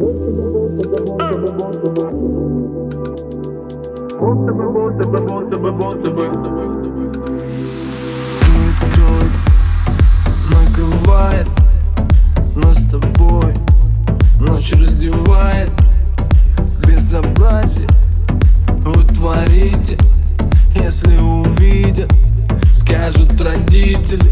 Будто накрывает нас с тобой Ночь раздевает безобразие Вы творите, если увидят Скажут родители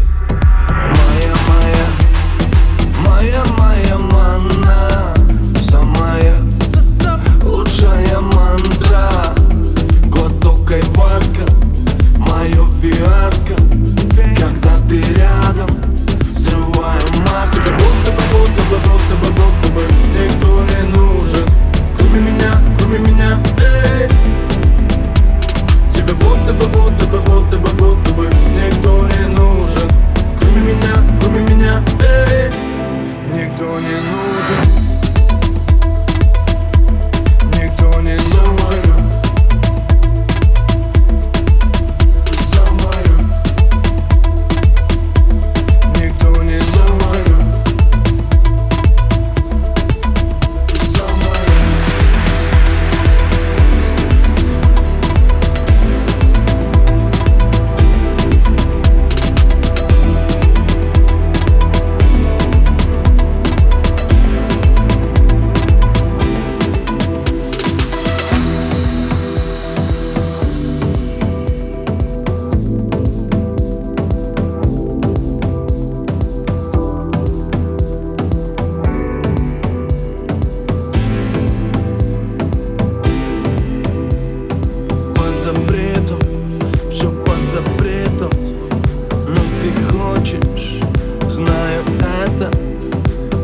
знаю это.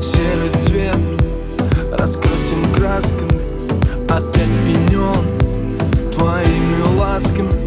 Серый цвет раскрасим красками Опять пенен твоими ласками.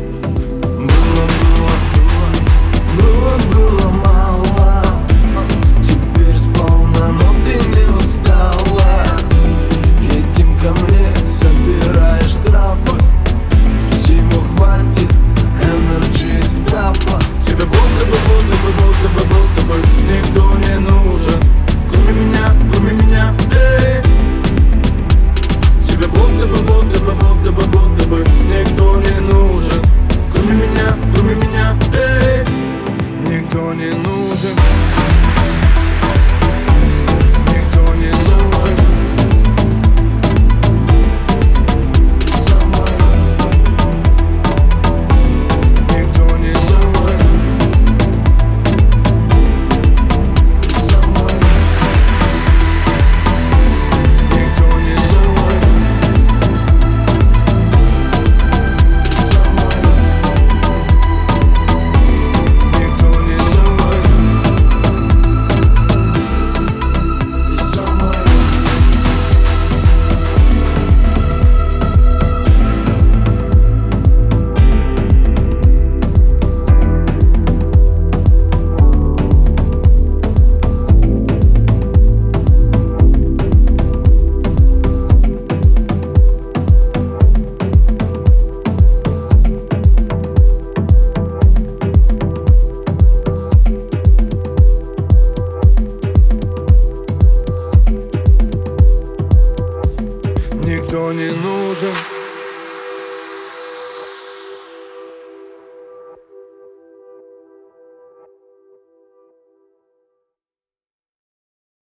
Никто не нужен.